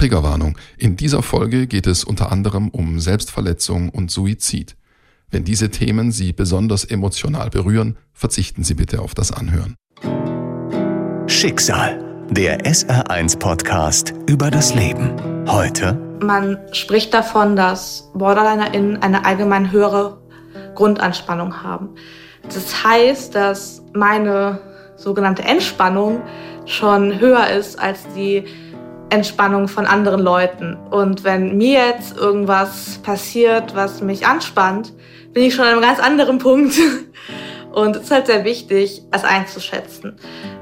Triggerwarnung. In dieser Folge geht es unter anderem um Selbstverletzung und Suizid. Wenn diese Themen Sie besonders emotional berühren, verzichten Sie bitte auf das Anhören. Schicksal, der SR1 -Podcast über das Leben. Heute. Man spricht davon, dass BorderlinerInnen eine allgemein höhere Grundanspannung haben. Das heißt, dass meine sogenannte Entspannung schon höher ist als die Entspannung von anderen Leuten. Und wenn mir jetzt irgendwas passiert, was mich anspannt, bin ich schon an einem ganz anderen Punkt. Und es ist halt sehr wichtig, es einzuschätzen.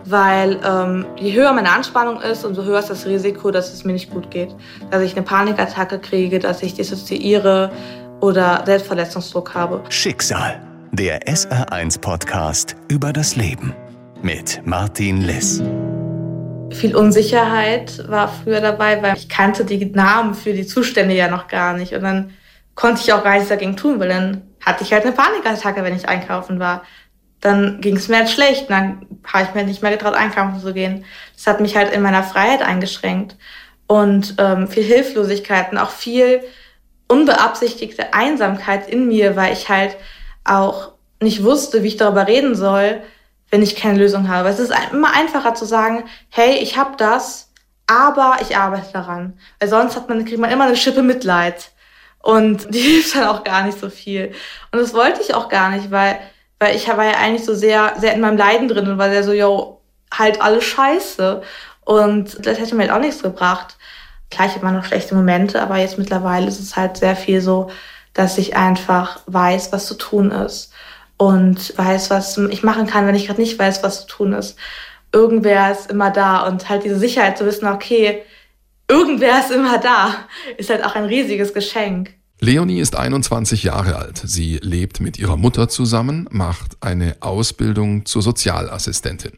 Weil ähm, je höher meine Anspannung ist, umso höher ist das Risiko, dass es mir nicht gut geht. Dass ich eine Panikattacke kriege, dass ich dissoziiere oder Selbstverletzungsdruck habe. Schicksal, der SR1-Podcast über das Leben mit Martin Liss. Viel Unsicherheit war früher dabei, weil ich kannte die Namen für die Zustände ja noch gar nicht. Und dann konnte ich auch gar nichts dagegen tun, weil dann hatte ich halt eine Panikattacke, wenn ich einkaufen war. Dann ging es mir halt schlecht. Dann habe ich mir nicht mehr getraut, einkaufen zu gehen. Das hat mich halt in meiner Freiheit eingeschränkt. Und ähm, viel Hilflosigkeit und auch viel unbeabsichtigte Einsamkeit in mir, weil ich halt auch nicht wusste, wie ich darüber reden soll, wenn ich keine Lösung habe. Es ist immer einfacher zu sagen, hey, ich habe das, aber ich arbeite daran. Weil sonst hat man, kriegt man immer eine Schippe Mitleid. Und die hilft dann auch gar nicht so viel. Und das wollte ich auch gar nicht, weil, weil ich war ja eigentlich so sehr, sehr in meinem Leiden drin und war sehr so, yo, halt alles scheiße. Und das hätte mir halt auch nichts gebracht. Klar, ich habe immer noch schlechte Momente, aber jetzt mittlerweile ist es halt sehr viel so, dass ich einfach weiß, was zu tun ist und weiß, was ich machen kann, wenn ich gerade nicht weiß, was zu tun ist. Irgendwer ist immer da und halt diese Sicherheit zu wissen, okay, irgendwer ist immer da, ist halt auch ein riesiges Geschenk. Leonie ist 21 Jahre alt. Sie lebt mit ihrer Mutter zusammen, macht eine Ausbildung zur Sozialassistentin.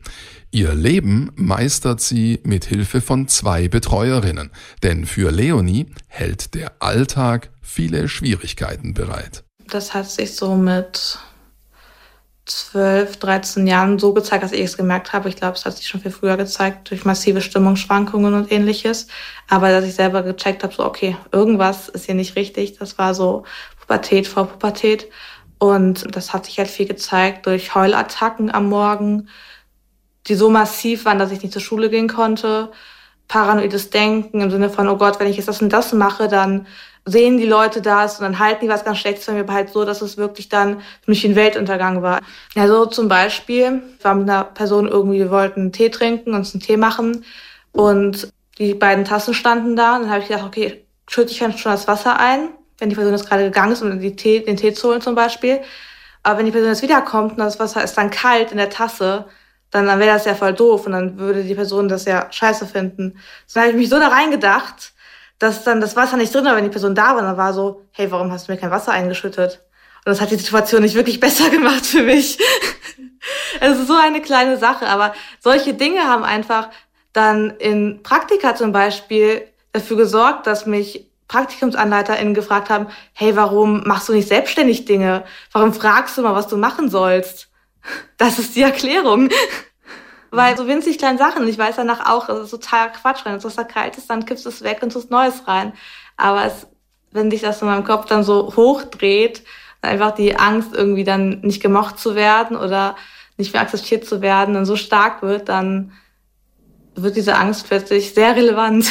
Ihr Leben meistert sie mit Hilfe von zwei Betreuerinnen, denn für Leonie hält der Alltag viele Schwierigkeiten bereit. Das hat sich so mit 12, 13 Jahren so gezeigt, dass ich es gemerkt habe. Ich glaube, es hat sich schon viel früher gezeigt durch massive Stimmungsschwankungen und ähnliches. Aber dass ich selber gecheckt habe, so, okay, irgendwas ist hier nicht richtig. Das war so Pubertät vor Pubertät. Und das hat sich halt viel gezeigt durch Heulattacken am Morgen, die so massiv waren, dass ich nicht zur Schule gehen konnte. Paranoides Denken im Sinne von, oh Gott, wenn ich jetzt das und das mache, dann sehen die Leute das und dann halten die was ganz Schlechtes von mir, aber halt so, dass es wirklich dann für mich ein Weltuntergang war. Ja, so zum Beispiel, war mit einer Person irgendwie, wir wollten einen Tee trinken, uns einen Tee machen und die beiden Tassen standen da. Und dann habe ich gedacht, okay, schütte ich schon das Wasser ein, wenn die Person jetzt gerade gegangen ist, um die Tee, den Tee zu holen zum Beispiel. Aber wenn die Person jetzt wiederkommt und das Wasser ist dann kalt in der Tasse, dann, dann wäre das ja voll doof und dann würde die Person das ja scheiße finden. Dann habe ich mich so da reingedacht, dass dann das Wasser nicht drin war, wenn die Person da war. dann war so, hey, warum hast du mir kein Wasser eingeschüttet? Und das hat die Situation nicht wirklich besser gemacht für mich. Es ist so eine kleine Sache, aber solche Dinge haben einfach dann in Praktika zum Beispiel dafür gesorgt, dass mich PraktikumsanleiterInnen gefragt haben, hey, warum machst du nicht selbstständig Dinge? Warum fragst du mal, was du machen sollst? Das ist die Erklärung. Weil so winzig kleine Sachen, ich weiß danach auch, es ist total Quatsch, wenn das Wasser kalt ist, dann kippst du es weg und tust Neues rein. Aber es, wenn sich das in meinem Kopf dann so hochdreht, einfach die Angst irgendwie dann nicht gemocht zu werden oder nicht mehr akzeptiert zu werden, dann so stark wird, dann wird diese Angst plötzlich sehr relevant.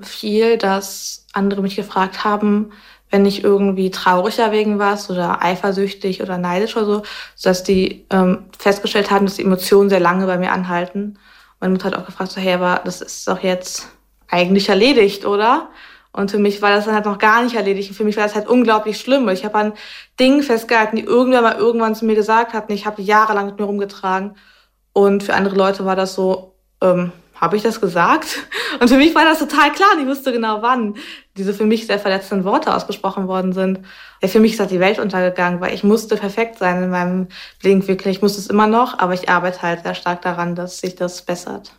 Viel, dass andere mich gefragt haben, wenn ich irgendwie trauriger wegen was oder eifersüchtig oder neidisch oder so, dass die ähm, festgestellt haben, dass die Emotionen sehr lange bei mir anhalten. Meine Mutter hat auch gefragt, so, hey, aber das ist doch jetzt eigentlich erledigt, oder? Und für mich war das dann halt noch gar nicht erledigt. Und für mich war das halt unglaublich schlimm. Ich habe an Dingen festgehalten, die irgendwer mal irgendwann zu mir gesagt hat. Und ich habe jahrelang mit mir rumgetragen. Und für andere Leute war das so, ähm, habe ich das gesagt? Und für mich war das total klar. Ich wusste genau, wann diese für mich sehr verletzenden Worte ausgesprochen worden sind. Ja, für mich ist halt die Welt untergegangen, weil ich musste perfekt sein in meinem Blickwinkel. Ich musste es immer noch, aber ich arbeite halt sehr stark daran, dass sich das bessert.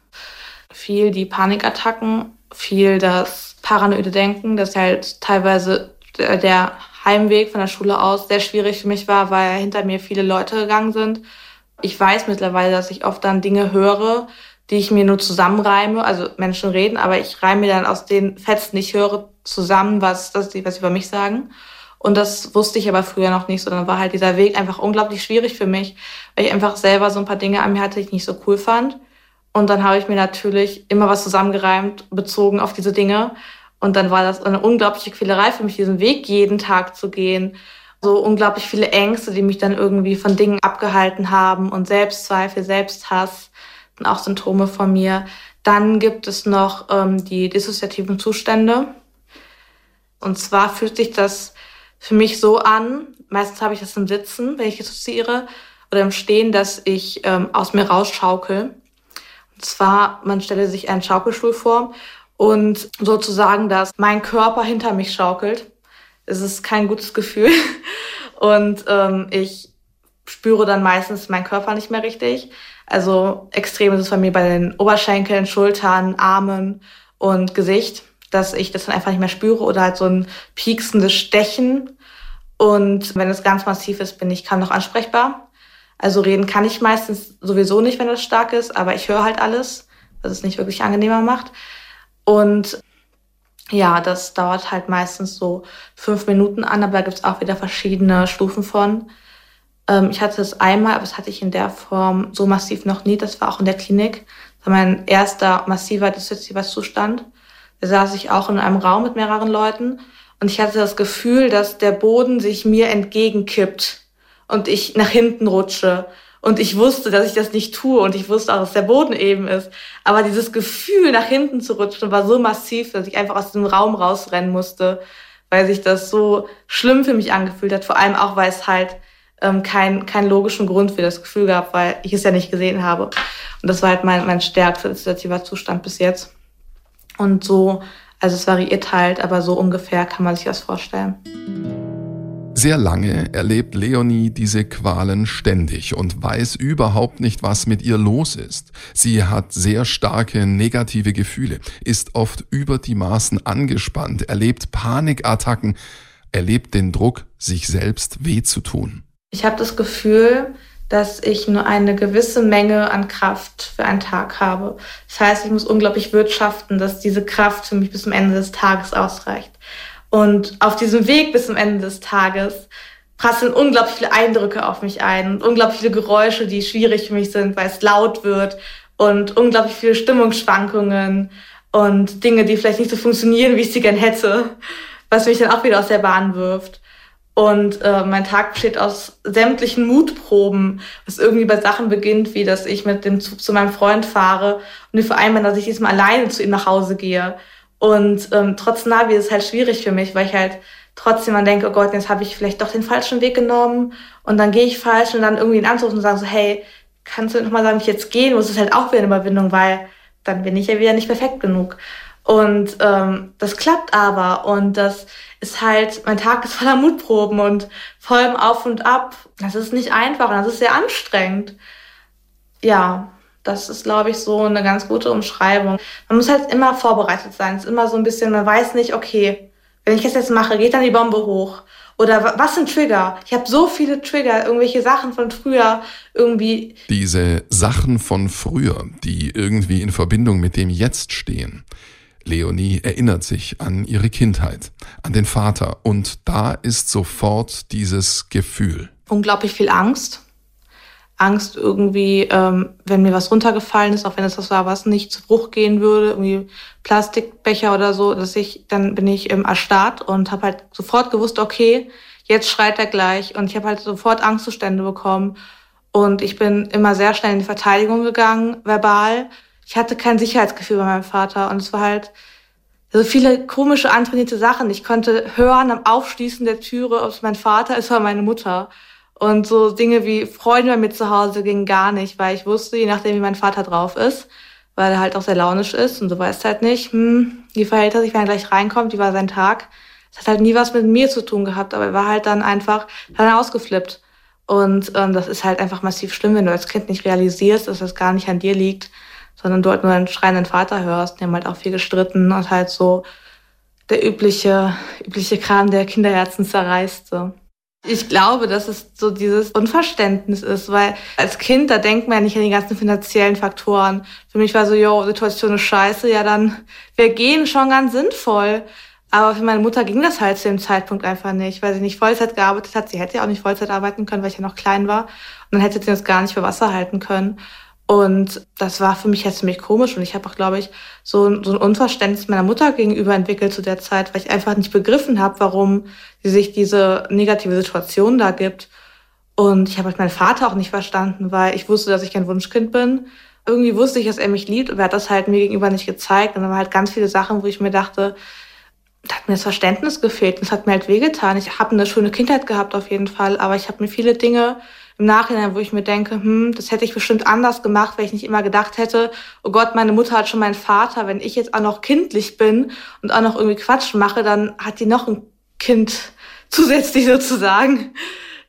Viel die Panikattacken, viel das paranoide Denken, das halt teilweise der Heimweg von der Schule aus sehr schwierig für mich war, weil hinter mir viele Leute gegangen sind. Ich weiß mittlerweile, dass ich oft dann Dinge höre, die ich mir nur zusammenreime. Also Menschen reden, aber ich reime mir dann aus den Fetzen, die ich höre, zusammen, was, was sie über mich sagen. Und das wusste ich aber früher noch nicht so. Dann war halt dieser Weg einfach unglaublich schwierig für mich, weil ich einfach selber so ein paar Dinge an mir hatte, die ich nicht so cool fand. Und dann habe ich mir natürlich immer was zusammengereimt, bezogen auf diese Dinge. Und dann war das eine unglaubliche Quälerei für mich, diesen Weg jeden Tag zu gehen. So unglaublich viele Ängste, die mich dann irgendwie von Dingen abgehalten haben und Selbstzweifel, Selbsthass und auch Symptome von mir. Dann gibt es noch ähm, die dissoziativen Zustände. Und zwar fühlt sich das für mich so an, meistens habe ich das im Sitzen, wenn ich dissoziiere, oder im Stehen, dass ich ähm, aus mir rausschaukel. Und zwar, man stelle sich einen Schaukelstuhl vor und sozusagen, dass mein Körper hinter mich schaukelt. Es ist kein gutes Gefühl. Und ähm, ich spüre dann meistens meinen Körper nicht mehr richtig. Also extrem ist es bei mir bei den Oberschenkeln, Schultern, Armen und Gesicht dass ich das dann einfach nicht mehr spüre oder halt so ein pieksendes Stechen. Und wenn es ganz massiv ist, bin ich kaum noch ansprechbar. Also reden kann ich meistens sowieso nicht, wenn das stark ist, aber ich höre halt alles, was es nicht wirklich angenehmer macht. Und ja, das dauert halt meistens so fünf Minuten an, aber da gibt's auch wieder verschiedene Stufen von. Ähm, ich hatte es einmal, aber das hatte ich in der Form so massiv noch nie. Das war auch in der Klinik. Das war mein erster massiver dissoziativer Zustand. Da saß ich auch in einem Raum mit mehreren Leuten und ich hatte das Gefühl, dass der Boden sich mir entgegenkippt und ich nach hinten rutsche. Und ich wusste, dass ich das nicht tue und ich wusste auch, dass der Boden eben ist. Aber dieses Gefühl, nach hinten zu rutschen, war so massiv, dass ich einfach aus dem Raum rausrennen musste, weil sich das so schlimm für mich angefühlt hat. Vor allem auch, weil es halt ähm, keinen kein logischen Grund für das Gefühl gab, weil ich es ja nicht gesehen habe. Und das war halt mein, mein stärkster situativer Zustand bis jetzt. Und so, also es variiert halt, aber so ungefähr kann man sich das vorstellen. Sehr lange erlebt Leonie diese Qualen ständig und weiß überhaupt nicht, was mit ihr los ist. Sie hat sehr starke negative Gefühle, ist oft über die Maßen angespannt, erlebt Panikattacken, erlebt den Druck, sich selbst weh zu tun. Ich habe das Gefühl, dass ich nur eine gewisse Menge an Kraft für einen Tag habe. Das heißt, ich muss unglaublich wirtschaften, dass diese Kraft für mich bis zum Ende des Tages ausreicht. Und auf diesem Weg bis zum Ende des Tages prasseln unglaublich viele Eindrücke auf mich ein und unglaublich viele Geräusche, die schwierig für mich sind, weil es laut wird und unglaublich viele Stimmungsschwankungen und Dinge, die vielleicht nicht so funktionieren, wie ich sie gern hätte, was mich dann auch wieder aus der Bahn wirft. Und äh, mein Tag besteht aus sämtlichen Mutproben, was irgendwie bei Sachen beginnt, wie dass ich mit dem Zug zu meinem Freund fahre und wir vereinbaren, dass ich diesmal alleine zu ihm nach Hause gehe. Und ähm, trotz Navi ist es halt schwierig für mich, weil ich halt trotzdem dann denke, oh Gott, jetzt habe ich vielleicht doch den falschen Weg genommen und dann gehe ich falsch und dann irgendwie ihn anzurufen und sagen so, hey, kannst du nochmal sagen, ich jetzt gehen muss, ist halt auch wieder eine Überwindung, weil dann bin ich ja wieder nicht perfekt genug. Und ähm, das klappt aber und das ist halt, mein Tag ist voller Mutproben und vollem Auf und Ab. Das ist nicht einfach und das ist sehr anstrengend. Ja, das ist, glaube ich, so eine ganz gute Umschreibung. Man muss halt immer vorbereitet sein. Es ist immer so ein bisschen, man weiß nicht, okay, wenn ich das jetzt mache, geht dann die Bombe hoch. Oder was sind Trigger? Ich habe so viele Trigger, irgendwelche Sachen von früher irgendwie. Diese Sachen von früher, die irgendwie in Verbindung mit dem Jetzt stehen. Leonie erinnert sich an ihre Kindheit, an den Vater und da ist sofort dieses Gefühl. Unglaublich viel Angst. Angst irgendwie, ähm, wenn mir was runtergefallen ist, auch wenn es das war, was nicht zu Bruch gehen würde, irgendwie Plastikbecher oder so, dass ich, dann bin ich im erstarrt und habe halt sofort gewusst, okay, jetzt schreit er gleich und ich habe halt sofort Angstzustände bekommen und ich bin immer sehr schnell in die Verteidigung gegangen, verbal ich hatte kein Sicherheitsgefühl bei meinem Vater und es war halt so viele komische, antrainierte Sachen. Ich konnte hören am Aufschließen der Türe, ob es mein Vater ist oder meine Mutter. Und so Dinge wie Freunde bei mir zu Hause gingen gar nicht, weil ich wusste, je nachdem, wie mein Vater drauf ist, weil er halt auch sehr launisch ist und du weißt halt nicht, hm, wie verhält er sich, wenn er gleich reinkommt, wie war sein Tag. Das hat halt nie was mit mir zu tun gehabt, aber er war halt dann einfach dann ausgeflippt. Und ähm, das ist halt einfach massiv schlimm, wenn du als Kind nicht realisierst, dass das gar nicht an dir liegt, sondern du halt nur einen schreienden Vater hörst. Die haben halt auch viel gestritten und halt so der übliche, übliche Kram, der Kinderherzen zerreißt. So. Ich glaube, dass es so dieses Unverständnis ist, weil als Kind, da denkt man ja nicht an die ganzen finanziellen Faktoren. Für mich war so, yo, Situation ist scheiße, ja dann wir gehen schon ganz sinnvoll. Aber für meine Mutter ging das halt zu dem Zeitpunkt einfach nicht, weil sie nicht Vollzeit gearbeitet hat. Sie hätte ja auch nicht Vollzeit arbeiten können, weil ich ja noch klein war. Und dann hätte sie das gar nicht für Wasser halten können. Und das war für mich jetzt ziemlich komisch. Und ich habe auch, glaube ich, so, so ein Unverständnis meiner Mutter gegenüber entwickelt zu der Zeit, weil ich einfach nicht begriffen habe, warum sie sich diese negative Situation da gibt. Und ich habe halt meinen Vater auch nicht verstanden, weil ich wusste, dass ich kein Wunschkind bin. Irgendwie wusste ich, dass er mich liebt, aber er hat das halt mir gegenüber nicht gezeigt. Und dann waren halt ganz viele Sachen, wo ich mir dachte, da hat mir das Verständnis gefehlt. Das hat mir halt wehgetan. Ich habe eine schöne Kindheit gehabt auf jeden Fall, aber ich habe mir viele Dinge im Nachhinein, wo ich mir denke, hm, das hätte ich bestimmt anders gemacht, weil ich nicht immer gedacht hätte, oh Gott, meine Mutter hat schon meinen Vater. Wenn ich jetzt auch noch kindlich bin und auch noch irgendwie Quatsch mache, dann hat die noch ein Kind zusätzlich sozusagen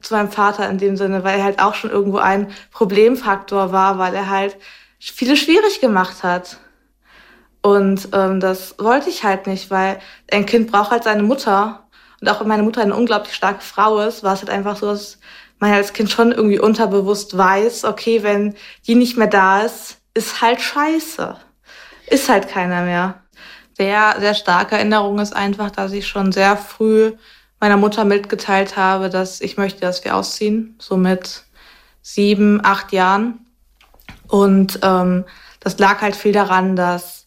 zu meinem Vater in dem Sinne, weil er halt auch schon irgendwo ein Problemfaktor war, weil er halt viele schwierig gemacht hat. Und ähm, das wollte ich halt nicht, weil ein Kind braucht halt seine Mutter. Und auch wenn meine Mutter eine unglaublich starke Frau ist, war es halt einfach so, dass man als Kind schon irgendwie unterbewusst weiß, okay, wenn die nicht mehr da ist, ist halt scheiße. Ist halt keiner mehr. Sehr, sehr starke Erinnerung ist einfach, dass ich schon sehr früh meiner Mutter mitgeteilt habe, dass ich möchte, dass wir ausziehen. So mit sieben, acht Jahren. Und ähm, das lag halt viel daran, dass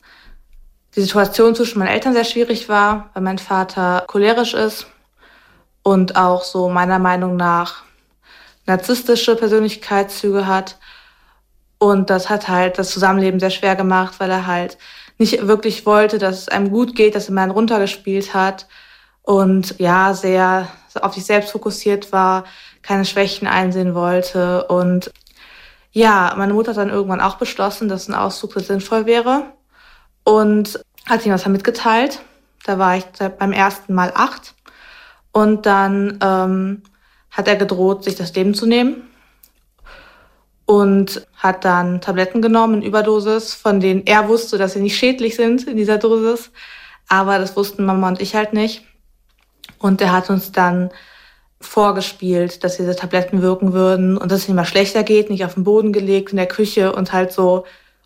die Situation zwischen meinen Eltern sehr schwierig war, weil mein Vater cholerisch ist und auch so meiner Meinung nach narzisstische Persönlichkeitszüge hat. Und das hat halt das Zusammenleben sehr schwer gemacht, weil er halt nicht wirklich wollte, dass es einem gut geht, dass er mal runtergespielt hat und ja, sehr auf sich selbst fokussiert war, keine Schwächen einsehen wollte. Und ja, meine Mutter hat dann irgendwann auch beschlossen, dass ein Auszug sinnvoll wäre und hat ihm das dann mitgeteilt. Da war ich beim ersten Mal acht. Und dann ähm, hat er gedroht, sich das Leben zu nehmen und hat dann Tabletten genommen in Überdosis, von denen er wusste, dass sie nicht schädlich sind in dieser Dosis. Aber das wussten Mama und ich halt nicht. Und er hat uns dann vorgespielt, dass diese Tabletten wirken würden und dass es nicht mal schlechter geht, nicht auf den Boden gelegt in der Küche und halt so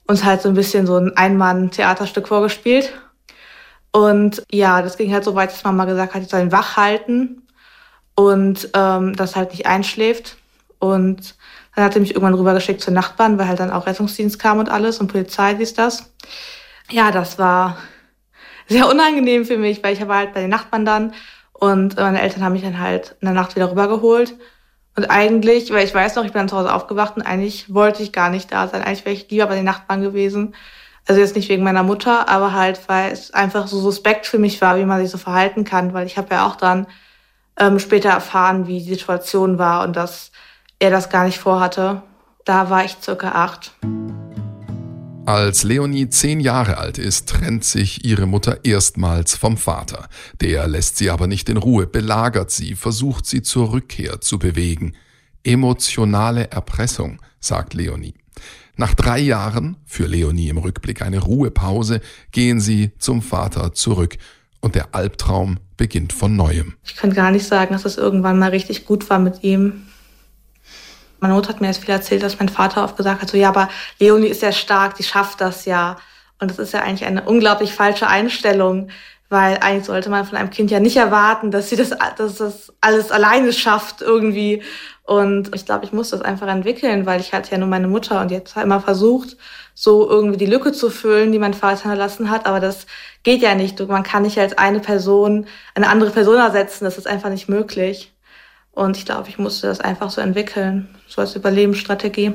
uns halt so ein bisschen so ein Einmann-Theaterstück vorgespielt. Und ja, das ging halt so weit, dass Mama gesagt hat, ich soll ihn wach halten und ähm, das halt nicht einschläft. Und dann hat er mich irgendwann rübergeschickt zur Nachbarn, weil halt dann auch Rettungsdienst kam und alles und Polizei dies das. Ja, das war sehr unangenehm für mich, weil ich war halt bei den Nachbarn dann und meine Eltern haben mich dann halt in der Nacht wieder rübergeholt. Und eigentlich, weil ich weiß noch, ich bin dann zu Hause aufgewacht und eigentlich wollte ich gar nicht da sein. Eigentlich wäre ich lieber bei den Nachbarn gewesen. Also jetzt nicht wegen meiner Mutter, aber halt, weil es einfach so suspekt für mich war, wie man sich so verhalten kann, weil ich habe ja auch dann ähm, später erfahren, wie die Situation war und dass er das gar nicht vorhatte. Da war ich circa acht. Als Leonie zehn Jahre alt ist, trennt sich ihre Mutter erstmals vom Vater. Der lässt sie aber nicht in Ruhe, belagert sie, versucht sie zur Rückkehr zu bewegen. Emotionale Erpressung, sagt Leonie. Nach drei Jahren, für Leonie im Rückblick eine Ruhepause, gehen sie zum Vater zurück und der Albtraum beginnt von neuem. Ich kann gar nicht sagen, dass es irgendwann mal richtig gut war mit ihm. Meine Mutter hat mir jetzt viel erzählt, dass mein Vater oft gesagt hat, so ja, aber Leonie ist ja stark, die schafft das ja. Und das ist ja eigentlich eine unglaublich falsche Einstellung, weil eigentlich sollte man von einem Kind ja nicht erwarten, dass sie das, dass das alles alleine schafft irgendwie. Und ich glaube, ich muss das einfach entwickeln, weil ich hatte ja nur meine Mutter und jetzt halt immer versucht, so irgendwie die Lücke zu füllen, die mein Vater hinterlassen hat. Aber das geht ja nicht. Man kann nicht als eine Person eine andere Person ersetzen. Das ist einfach nicht möglich. Und ich glaube, ich musste das einfach so entwickeln, so als Überlebensstrategie.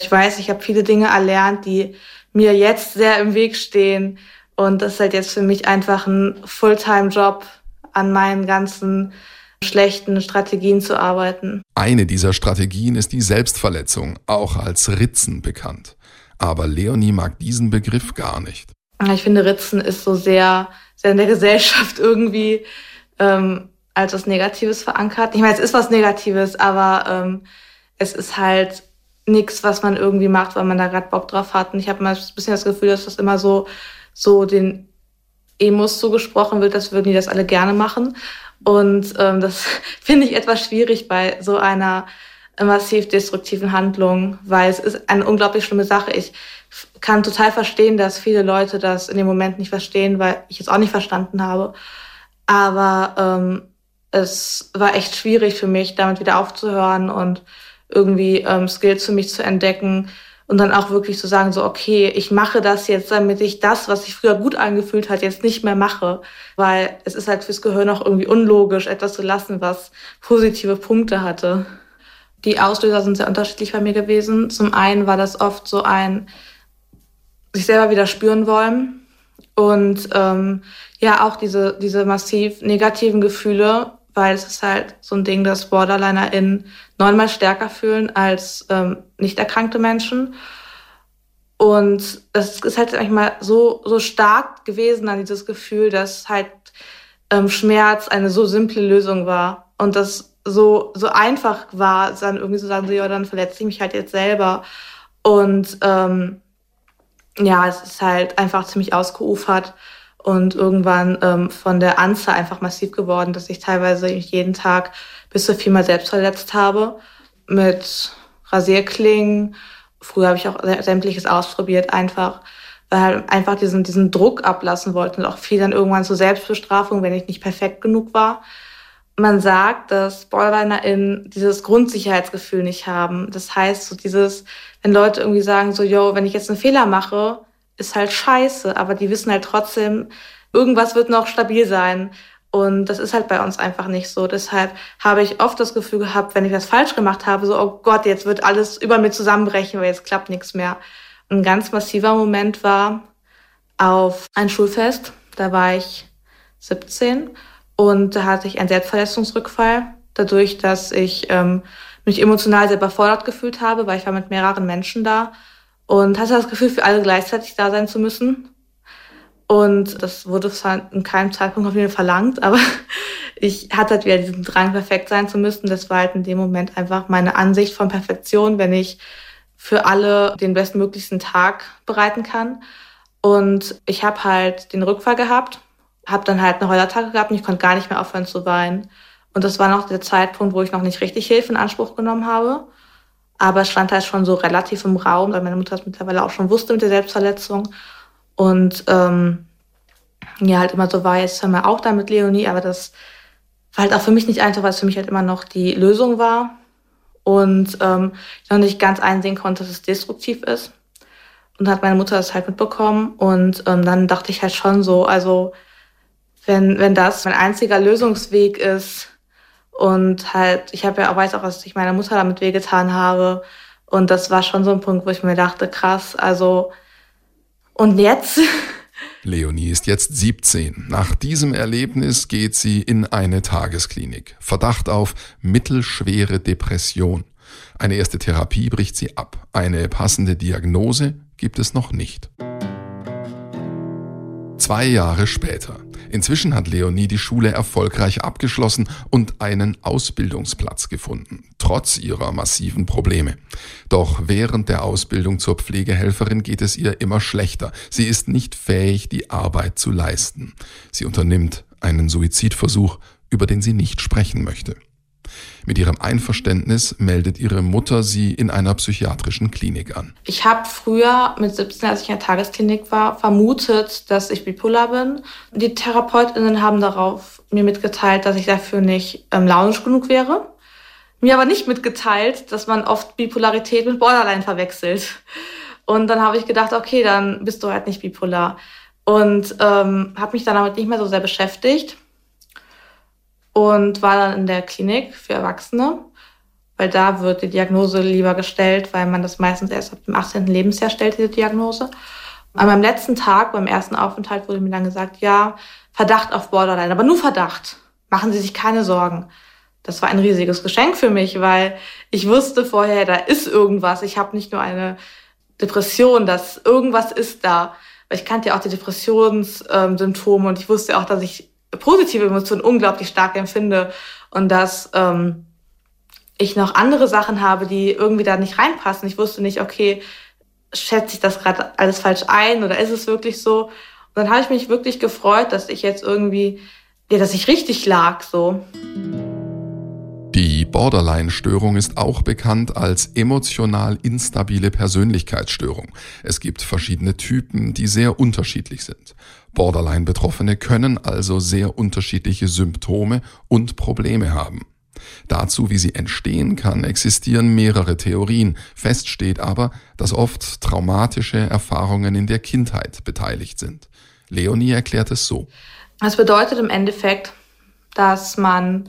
Ich weiß, ich habe viele Dinge erlernt, die mir jetzt sehr im Weg stehen. Und das ist halt jetzt für mich einfach ein Fulltime-Job an meinen ganzen schlechten Strategien zu arbeiten. Eine dieser Strategien ist die Selbstverletzung, auch als Ritzen bekannt. Aber Leonie mag diesen Begriff gar nicht. Ich finde, Ritzen ist so sehr, sehr in der Gesellschaft irgendwie ähm, als was Negatives verankert. Ich meine, es ist was Negatives, aber ähm, es ist halt nichts, was man irgendwie macht, weil man da gerade Bock drauf hat. Und ich habe mal ein bisschen das Gefühl, dass das immer so, so den Emos zugesprochen wird, als würden die das alle gerne machen. Und ähm, das finde ich etwas schwierig bei so einer massiv destruktiven Handlung, weil es ist eine unglaublich schlimme Sache. Ich kann total verstehen, dass viele Leute das in dem Moment nicht verstehen, weil ich es auch nicht verstanden habe. Aber ähm, es war echt schwierig für mich, damit wieder aufzuhören und irgendwie ähm, Skills für mich zu entdecken und dann auch wirklich zu sagen, so, okay, ich mache das jetzt, damit ich das, was sich früher gut angefühlt hat, jetzt nicht mehr mache. Weil es ist halt fürs Gehirn auch irgendwie unlogisch, etwas zu lassen, was positive Punkte hatte. Die Auslöser sind sehr unterschiedlich bei mir gewesen. Zum einen war das oft so ein sich selber wieder spüren wollen und ähm, ja auch diese diese massiv negativen Gefühle, weil es ist halt so ein Ding, dass BorderlinerInnen neunmal stärker fühlen als ähm, nicht erkrankte Menschen. Und das ist halt manchmal so, so stark gewesen an dieses Gefühl, dass halt ähm, Schmerz eine so simple Lösung war. Und das so, so einfach war, dann irgendwie zu sagen, so, ja, dann verletze ich mich halt jetzt selber. Und ähm, ja, es ist halt einfach ziemlich ausgeufert und irgendwann ähm, von der Anzahl einfach massiv geworden, dass ich teilweise jeden Tag bis zu viermal selbst verletzt habe mit Rasierklingen. Früher habe ich auch sämtliches ausprobiert, einfach weil halt einfach diesen, diesen Druck ablassen wollte und auch viel dann irgendwann zur Selbstbestrafung, wenn ich nicht perfekt genug war. Man sagt, dass BorderlinerInnen dieses Grundsicherheitsgefühl nicht haben. Das heißt, so dieses, wenn Leute irgendwie sagen, so, yo, wenn ich jetzt einen Fehler mache, ist halt scheiße, aber die wissen halt trotzdem, irgendwas wird noch stabil sein. Und das ist halt bei uns einfach nicht so. Deshalb habe ich oft das Gefühl gehabt, wenn ich was falsch gemacht habe, so, oh Gott, jetzt wird alles über mir zusammenbrechen, weil jetzt klappt nichts mehr. Ein ganz massiver Moment war auf ein Schulfest. Da war ich 17 und da hatte ich einen Selbstverletzungsrückfall. Dadurch, dass ich ähm, mich emotional sehr überfordert gefühlt habe, weil ich war mit mehreren Menschen da und hatte das Gefühl, für alle gleichzeitig da sein zu müssen. Und das wurde zwar in keinem Zeitpunkt auf jeden Fall verlangt, aber ich hatte halt wieder diesen Drang, perfekt sein zu müssen. Das war halt in dem Moment einfach meine Ansicht von Perfektion, wenn ich für alle den bestmöglichsten Tag bereiten kann. Und ich habe halt den Rückfall gehabt, habe dann halt eine Heulertage gehabt und ich konnte gar nicht mehr aufhören zu weinen. Und das war noch der Zeitpunkt, wo ich noch nicht richtig Hilfe in Anspruch genommen habe. Aber es stand halt schon so relativ im Raum, weil meine Mutter das mittlerweile auch schon wusste mit der Selbstverletzung. Und ähm, ja, halt immer so war, jetzt haben wir auch da mit Leonie, aber das war halt auch für mich nicht einfach, weil es für mich halt immer noch die Lösung war. Und ähm, ich noch nicht ganz einsehen konnte, dass es destruktiv ist. Und hat meine Mutter das halt mitbekommen. Und ähm, dann dachte ich halt schon so, also wenn, wenn das mein einziger Lösungsweg ist, und halt, ich habe ja auch weiß auch, was ich meiner Mutter damit wehgetan habe. Und das war schon so ein Punkt, wo ich mir dachte, krass, also und jetzt? Leonie ist jetzt 17. Nach diesem Erlebnis geht sie in eine Tagesklinik. Verdacht auf mittelschwere Depression. Eine erste Therapie bricht sie ab. Eine passende Diagnose gibt es noch nicht. Zwei Jahre später. Inzwischen hat Leonie die Schule erfolgreich abgeschlossen und einen Ausbildungsplatz gefunden, trotz ihrer massiven Probleme. Doch während der Ausbildung zur Pflegehelferin geht es ihr immer schlechter. Sie ist nicht fähig, die Arbeit zu leisten. Sie unternimmt einen Suizidversuch, über den sie nicht sprechen möchte. Mit ihrem Einverständnis meldet ihre Mutter sie in einer psychiatrischen Klinik an. Ich habe früher mit 17, als ich in der Tagesklinik war, vermutet, dass ich bipolar bin. Die Therapeutinnen haben darauf mir mitgeteilt, dass ich dafür nicht ähm, launisch genug wäre. Mir aber nicht mitgeteilt, dass man oft Bipolarität mit Borderline verwechselt. Und dann habe ich gedacht, okay, dann bist du halt nicht bipolar. Und ähm, habe mich dann damit nicht mehr so sehr beschäftigt und war dann in der Klinik für Erwachsene, weil da wird die Diagnose lieber gestellt, weil man das meistens erst ab dem 18. Lebensjahr stellt, diese Diagnose. An meinem letzten Tag, beim ersten Aufenthalt, wurde mir dann gesagt, ja, Verdacht auf Borderline, aber nur Verdacht. Machen Sie sich keine Sorgen. Das war ein riesiges Geschenk für mich, weil ich wusste vorher, da ist irgendwas. Ich habe nicht nur eine Depression, dass irgendwas ist da. Weil ich kannte ja auch die Depressionssymptome und ich wusste auch, dass ich positive Emotionen unglaublich stark empfinde und dass ähm, ich noch andere Sachen habe, die irgendwie da nicht reinpassen. Ich wusste nicht, okay, schätze ich das gerade alles falsch ein oder ist es wirklich so? Und dann habe ich mich wirklich gefreut, dass ich jetzt irgendwie ja, dass ich richtig lag so. Die Borderline-Störung ist auch bekannt als emotional instabile Persönlichkeitsstörung. Es gibt verschiedene Typen, die sehr unterschiedlich sind. Borderline-Betroffene können also sehr unterschiedliche Symptome und Probleme haben. Dazu, wie sie entstehen kann, existieren mehrere Theorien. Fest steht aber, dass oft traumatische Erfahrungen in der Kindheit beteiligt sind. Leonie erklärt es so. Das bedeutet im Endeffekt, dass man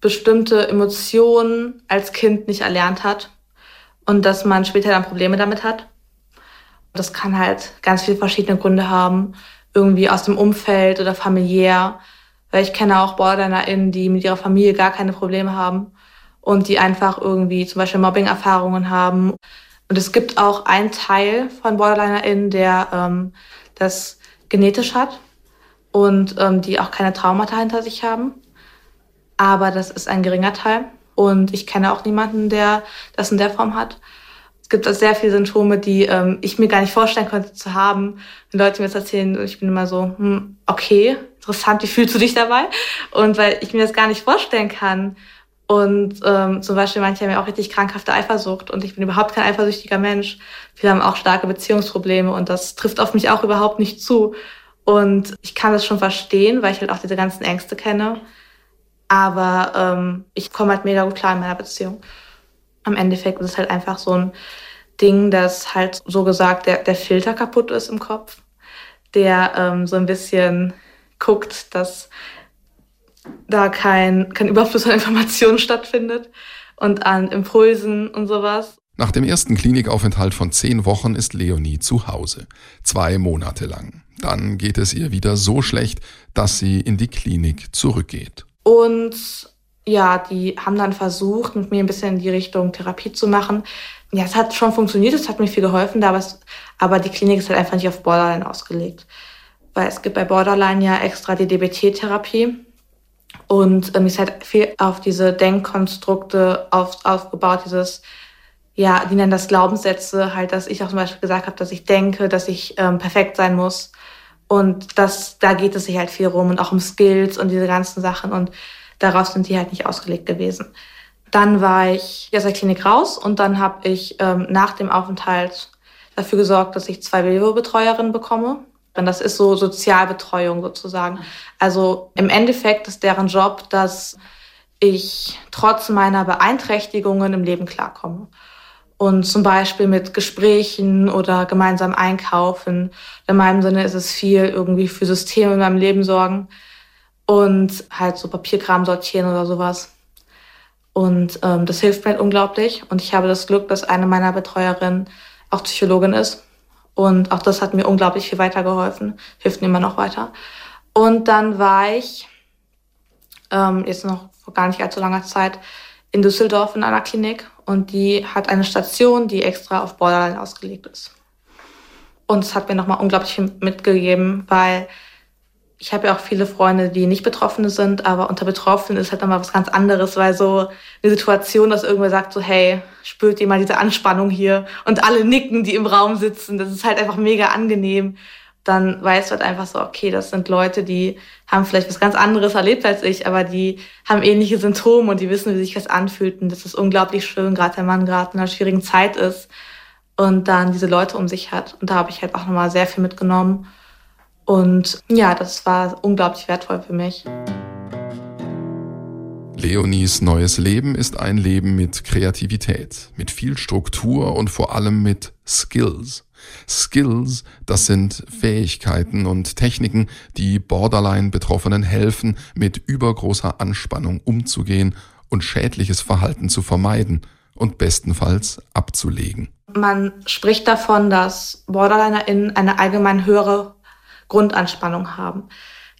bestimmte Emotionen als Kind nicht erlernt hat und dass man später dann Probleme damit hat. Das kann halt ganz viele verschiedene Gründe haben, irgendwie aus dem Umfeld oder familiär. Weil ich kenne auch BorderlinerInnen, die mit ihrer Familie gar keine Probleme haben und die einfach irgendwie zum Beispiel Mobbing-Erfahrungen haben. Und es gibt auch einen Teil von BorderlinerInnen, der ähm, das genetisch hat und ähm, die auch keine Traumata hinter sich haben aber das ist ein geringer Teil. Und ich kenne auch niemanden, der das in der Form hat. Es gibt auch sehr viele Symptome, die ähm, ich mir gar nicht vorstellen konnte zu haben. Wenn Leute mir das erzählen, ich bin immer so, hm, okay, interessant, wie fühlst du dich dabei? Und weil ich mir das gar nicht vorstellen kann. Und ähm, zum Beispiel manche haben ja auch richtig krankhafte Eifersucht und ich bin überhaupt kein eifersüchtiger Mensch. Viele haben auch starke Beziehungsprobleme und das trifft auf mich auch überhaupt nicht zu. Und ich kann das schon verstehen, weil ich halt auch diese ganzen Ängste kenne. Aber ähm, ich komme halt mega gut klar in meiner Beziehung. Am Endeffekt ist es halt einfach so ein Ding, dass halt so gesagt der, der Filter kaputt ist im Kopf, der ähm, so ein bisschen guckt, dass da kein, kein Überfluss an Informationen stattfindet und an Impulsen und sowas. Nach dem ersten Klinikaufenthalt von zehn Wochen ist Leonie zu Hause. Zwei Monate lang. Dann geht es ihr wieder so schlecht, dass sie in die Klinik zurückgeht. Und ja, die haben dann versucht, mit mir ein bisschen in die Richtung Therapie zu machen. Ja, es hat schon funktioniert, es hat mir viel geholfen, aber, es, aber die Klinik ist halt einfach nicht auf Borderline ausgelegt. Weil es gibt bei Borderline ja extra die DBT-Therapie. Und ähm, ist halt viel auf diese Denkkonstrukte auf, aufgebaut, dieses, ja, die nennen das Glaubenssätze, halt, dass ich auch zum Beispiel gesagt habe, dass ich denke, dass ich ähm, perfekt sein muss und das, da geht es sich halt viel rum und auch um Skills und diese ganzen Sachen. Und darauf sind die halt nicht ausgelegt gewesen. Dann war ich aus der Klinik raus und dann habe ich ähm, nach dem Aufenthalt dafür gesorgt, dass ich zwei Videobetreuerinnen bekomme. Und das ist so Sozialbetreuung sozusagen. Also im Endeffekt ist deren Job, dass ich trotz meiner Beeinträchtigungen im Leben klarkomme und zum Beispiel mit Gesprächen oder gemeinsam einkaufen. In meinem Sinne ist es viel irgendwie für Systeme in meinem Leben sorgen und halt so Papierkram sortieren oder sowas. Und ähm, das hilft mir halt unglaublich. Und ich habe das Glück, dass eine meiner Betreuerinnen auch Psychologin ist. Und auch das hat mir unglaublich viel weitergeholfen, hilft mir immer noch weiter. Und dann war ich ähm, jetzt noch vor gar nicht allzu langer Zeit in Düsseldorf in einer Klinik und die hat eine Station, die extra auf Borderline ausgelegt ist. Und es hat mir nochmal unglaublich viel mitgegeben, weil ich habe ja auch viele Freunde, die nicht Betroffene sind, aber unter Betroffenen ist halt nochmal was ganz anderes, weil so eine Situation, dass irgendwer sagt so, hey, spürt ihr mal diese Anspannung hier und alle nicken, die im Raum sitzen, das ist halt einfach mega angenehm dann weißt du halt einfach so, okay, das sind Leute, die haben vielleicht was ganz anderes erlebt als ich, aber die haben ähnliche Symptome und die wissen, wie sich das anfühlt. Und das ist unglaublich schön, gerade wenn man gerade in einer schwierigen Zeit ist und dann diese Leute um sich hat. Und da habe ich halt auch nochmal sehr viel mitgenommen. Und ja, das war unglaublich wertvoll für mich. Leonies neues Leben ist ein Leben mit Kreativität, mit viel Struktur und vor allem mit Skills. Skills, das sind Fähigkeiten und Techniken, die Borderline-Betroffenen helfen, mit übergroßer Anspannung umzugehen und schädliches Verhalten zu vermeiden und bestenfalls abzulegen. Man spricht davon, dass BorderlinerInnen eine allgemein höhere Grundanspannung haben.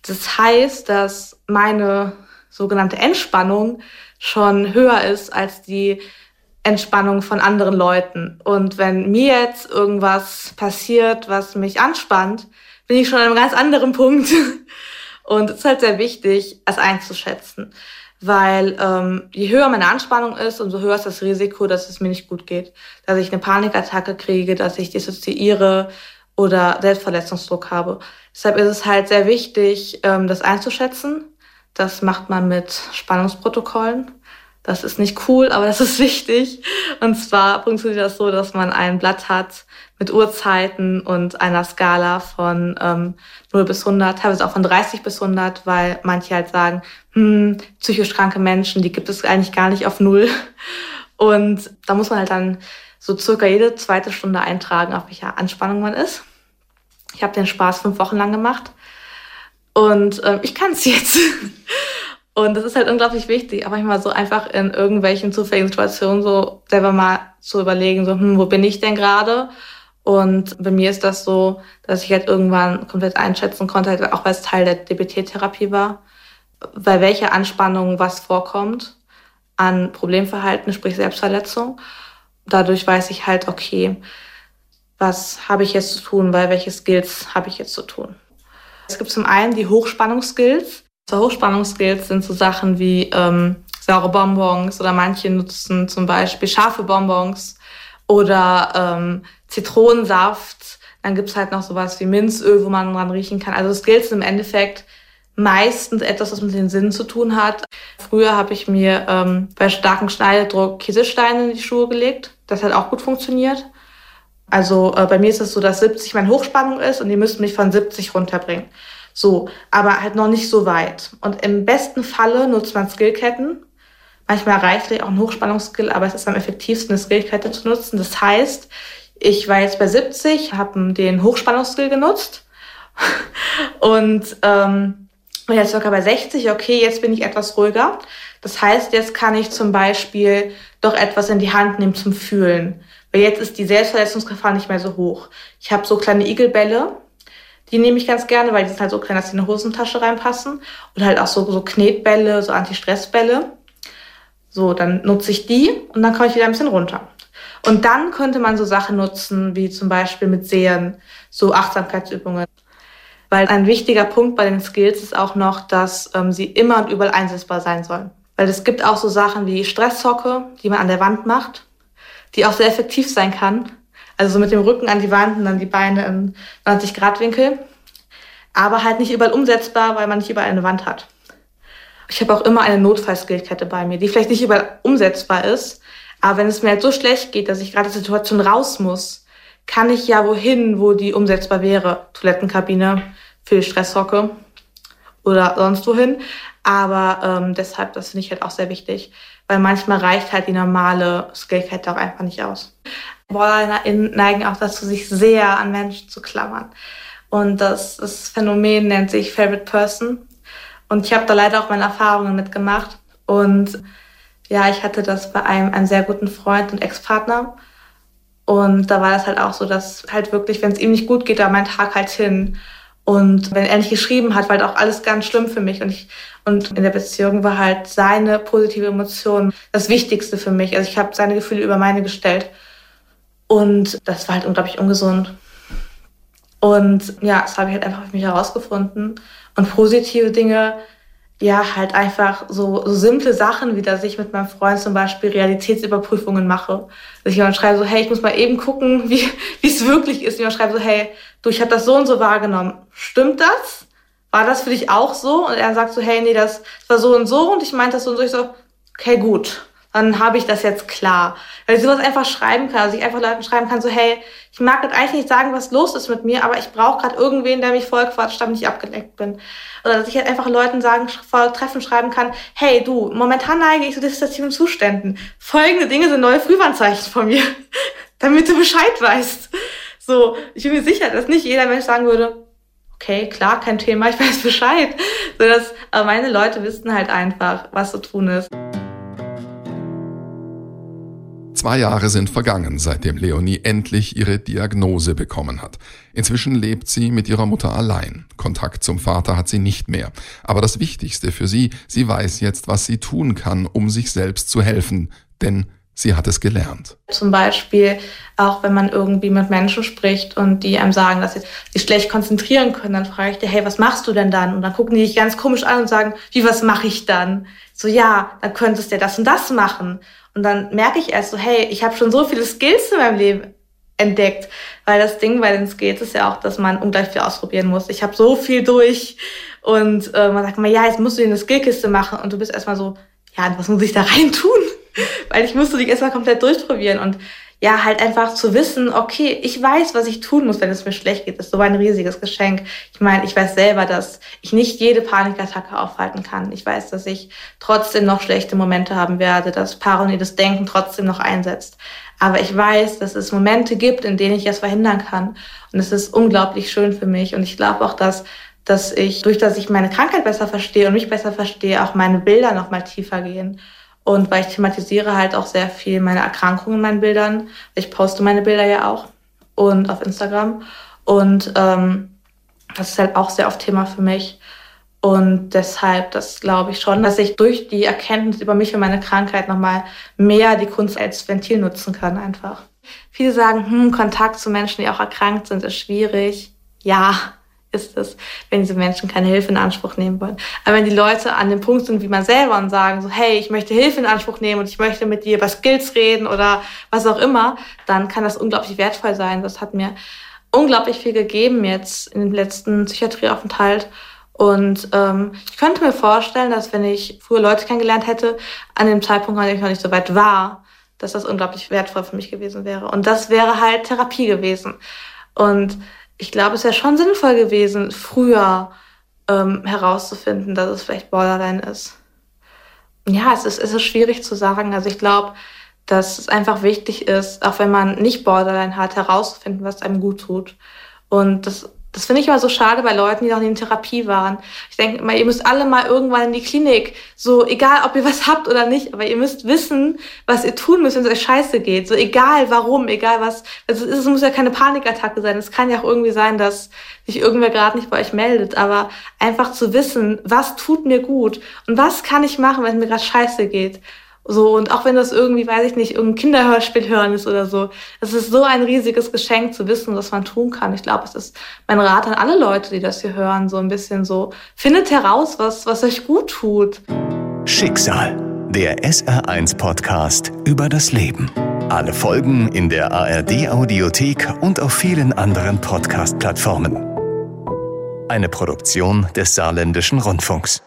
Das heißt, dass meine sogenannte Entspannung schon höher ist als die Entspannung von anderen Leuten. Und wenn mir jetzt irgendwas passiert, was mich anspannt, bin ich schon an einem ganz anderen Punkt. Und es ist halt sehr wichtig, es einzuschätzen. Weil ähm, je höher meine Anspannung ist, umso höher ist das Risiko, dass es mir nicht gut geht. Dass ich eine Panikattacke kriege, dass ich dissoziiere oder Selbstverletzungsdruck habe. Deshalb ist es halt sehr wichtig, ähm, das einzuschätzen, Das macht man mit Spannungsprotokollen. Das ist nicht cool, aber das ist wichtig. Und zwar funktioniert das so, dass man ein Blatt hat mit Uhrzeiten und einer Skala von ähm, 0 bis 100, teilweise auch von 30 bis 100, weil manche halt sagen, hm, psychisch kranke Menschen, die gibt es eigentlich gar nicht auf Null. Und da muss man halt dann so circa jede zweite Stunde eintragen, auf welcher Anspannung man ist. Ich habe den Spaß fünf Wochen lang gemacht und ähm, ich kann es jetzt. Und das ist halt unglaublich wichtig, aber manchmal so einfach in irgendwelchen zufälligen Situationen so selber mal zu überlegen, so, hm, wo bin ich denn gerade? Und bei mir ist das so, dass ich halt irgendwann komplett einschätzen konnte, halt auch weil es Teil der DBT-Therapie war, bei welcher Anspannung was vorkommt an Problemverhalten, sprich Selbstverletzung. Dadurch weiß ich halt, okay, was habe ich jetzt zu tun, weil welche Skills habe ich jetzt zu tun. Es gibt zum einen die Hochspannungsskills. So Hochspannungsskills sind so Sachen wie ähm, saure Bonbons oder manche nutzen zum Beispiel scharfe Bonbons oder ähm, Zitronensaft. Dann gibt's halt noch sowas wie Minzöl, wo man dran riechen kann. Also Skills sind im Endeffekt meistens etwas, was mit den Sinnen zu tun hat. Früher habe ich mir ähm, bei starkem Schneidedruck Kieselsteine in die Schuhe gelegt. Das hat auch gut funktioniert. Also äh, bei mir ist es so, dass 70 meine Hochspannung ist und die müssen mich von 70 runterbringen. So, aber halt noch nicht so weit. Und im besten Falle nutzt man Skillketten. Manchmal reicht auch ein Hochspannungsskill, aber es ist am effektivsten, eine Skillkette zu nutzen. Das heißt, ich war jetzt bei 70, habe den Hochspannungsskill genutzt und ähm, bin jetzt circa bei 60. Okay, jetzt bin ich etwas ruhiger. Das heißt, jetzt kann ich zum Beispiel doch etwas in die Hand nehmen zum Fühlen. Weil jetzt ist die Selbstverletzungsgefahr nicht mehr so hoch. Ich habe so kleine Igelbälle, die nehme ich ganz gerne, weil die sind halt so klein, dass die in eine Hosentasche reinpassen. Und halt auch so, so Knetbälle, so Anti-Stress-Bälle. So, dann nutze ich die und dann komme ich wieder ein bisschen runter. Und dann könnte man so Sachen nutzen, wie zum Beispiel mit Sehen, so Achtsamkeitsübungen. Weil ein wichtiger Punkt bei den Skills ist auch noch, dass ähm, sie immer und überall einsetzbar sein sollen. Weil es gibt auch so Sachen wie Stresshocke, die man an der Wand macht, die auch sehr effektiv sein kann. Also so mit dem Rücken an die Wand und dann die Beine in 90 Grad Winkel. Aber halt nicht überall umsetzbar, weil man nicht überall eine Wand hat. Ich habe auch immer eine Notfallskillkette bei mir, die vielleicht nicht überall umsetzbar ist. Aber wenn es mir halt so schlecht geht, dass ich gerade aus der Situation raus muss, kann ich ja wohin, wo die umsetzbar wäre. Toilettenkabine für die Stresshocke oder sonst wohin. Aber ähm, deshalb, das finde ich halt auch sehr wichtig, weil manchmal reicht halt die normale Skillkette auch einfach nicht aus. BorderlinerInnen neigen auch dazu, sich sehr an Menschen zu klammern. Und das, das Phänomen nennt sich Favorite Person. Und ich habe da leider auch meine Erfahrungen mitgemacht. Und ja, ich hatte das bei einem, einem sehr guten Freund und Ex-Partner. Und da war das halt auch so, dass halt wirklich, wenn es ihm nicht gut geht, da mein Tag halt hin. Und wenn er nicht geschrieben hat, war halt auch alles ganz schlimm für mich. Und ich, und in der Beziehung war halt seine positive Emotion das Wichtigste für mich. Also ich habe seine Gefühle über meine gestellt. Und das war halt unglaublich ungesund. Und ja, das habe ich halt einfach für mich herausgefunden. Und positive Dinge, ja, halt einfach so, so simple Sachen, wie dass ich mit meinem Freund zum Beispiel Realitätsüberprüfungen mache. Dass ich jemand schreibe so, hey, ich muss mal eben gucken, wie es wirklich ist. Und jemand schreibe so, hey, du, ich habe das so und so wahrgenommen. Stimmt das? War das für dich auch so? Und er sagt so, hey, nee, das war so und so. Und ich meinte das so und so. Ich so, okay, gut dann habe ich das jetzt klar. Weil ich sowas einfach schreiben kann, also ich einfach Leuten schreiben kann, so hey, ich mag das eigentlich nicht sagen, was los ist mit mir, aber ich brauche gerade irgendwen, der mich voll quatscht, damit ich abgelenkt bin. Oder dass ich halt einfach Leuten sagen, vor Treffen schreiben kann, hey du, momentan neige ich zu dissoziativen Zuständen. Folgende Dinge sind neue Frühwarnzeichen von mir, damit du Bescheid weißt. So, ich bin mir sicher, dass nicht jeder Mensch sagen würde, okay, klar, kein Thema, ich weiß Bescheid. So, dass, aber meine Leute wissen halt einfach, was zu tun ist. Zwei Jahre sind vergangen, seitdem Leonie endlich ihre Diagnose bekommen hat. Inzwischen lebt sie mit ihrer Mutter allein. Kontakt zum Vater hat sie nicht mehr. Aber das Wichtigste für sie, sie weiß jetzt, was sie tun kann, um sich selbst zu helfen. Denn Sie hat es gelernt. Zum Beispiel auch, wenn man irgendwie mit Menschen spricht und die einem sagen, dass sie sich schlecht konzentrieren können, dann frage ich dir, hey, was machst du denn dann? Und dann gucken die dich ganz komisch an und sagen, wie, was mache ich dann? So, ja, dann könntest du das und das machen. Und dann merke ich erst so, hey, ich habe schon so viele Skills in meinem Leben entdeckt. Weil das Ding bei den Skills ist ja auch, dass man ungleich viel ausprobieren muss. Ich habe so viel durch Und äh, man sagt immer, ja, jetzt musst du dir eine Skillkiste machen und du bist erstmal so, ja, was muss ich da rein tun? Weil ich musste dich erstmal komplett durchprobieren und ja, halt einfach zu wissen, okay, ich weiß, was ich tun muss, wenn es mir schlecht geht, ist so ein riesiges Geschenk. Ich meine, ich weiß selber, dass ich nicht jede Panikattacke aufhalten kann. Ich weiß, dass ich trotzdem noch schlechte Momente haben werde, dass paranoides Denken trotzdem noch einsetzt. Aber ich weiß, dass es Momente gibt, in denen ich es verhindern kann. Und es ist unglaublich schön für mich. Und ich glaube auch, dass dass ich, durch dass ich meine Krankheit besser verstehe und mich besser verstehe, auch meine Bilder noch mal tiefer gehen. Und weil ich thematisiere halt auch sehr viel meine Erkrankungen in meinen Bildern. Ich poste meine Bilder ja auch und auf Instagram. Und ähm, das ist halt auch sehr oft Thema für mich. Und deshalb, das glaube ich schon, dass ich durch die Erkenntnis über mich und meine Krankheit nochmal mehr die Kunst als Ventil nutzen kann einfach. Viele sagen, hm, Kontakt zu Menschen, die auch erkrankt sind, ist schwierig. Ja, ist es, wenn diese Menschen keine Hilfe in Anspruch nehmen wollen. Aber wenn die Leute an dem Punkt sind wie man selber und sagen so, hey, ich möchte Hilfe in Anspruch nehmen und ich möchte mit dir über Skills reden oder was auch immer, dann kann das unglaublich wertvoll sein. Das hat mir unglaublich viel gegeben jetzt in dem letzten Psychiatrieaufenthalt. Und ähm, ich könnte mir vorstellen, dass wenn ich früher Leute kennengelernt hätte, an dem Zeitpunkt, an dem ich noch nicht so weit war, dass das unglaublich wertvoll für mich gewesen wäre. Und das wäre halt Therapie gewesen. Und ich glaube, es wäre schon sinnvoll gewesen, früher ähm, herauszufinden, dass es vielleicht Borderline ist. Ja, es ist, es ist schwierig zu sagen. Also ich glaube, dass es einfach wichtig ist, auch wenn man nicht Borderline hat, herauszufinden, was einem gut tut. Und das das finde ich immer so schade bei Leuten, die noch nie in Therapie waren. Ich denke immer, ihr müsst alle mal irgendwann in die Klinik. So, egal ob ihr was habt oder nicht, aber ihr müsst wissen, was ihr tun müsst, wenn es euch scheiße geht. So, egal warum, egal was. Also, es muss ja keine Panikattacke sein. Es kann ja auch irgendwie sein, dass sich irgendwer gerade nicht bei euch meldet. Aber einfach zu wissen, was tut mir gut und was kann ich machen, wenn es mir gerade scheiße geht. So, und auch wenn das irgendwie, weiß ich nicht, irgendein Kinderhörspiel hören ist oder so, es ist so ein riesiges Geschenk zu wissen, was man tun kann. Ich glaube, es ist mein Rat an alle Leute, die das hier hören, so ein bisschen so, findet heraus, was, was euch gut tut. Schicksal, der SR1 Podcast über das Leben. Alle Folgen in der ARD Audiothek und auf vielen anderen Podcast-Plattformen. Eine Produktion des Saarländischen Rundfunks.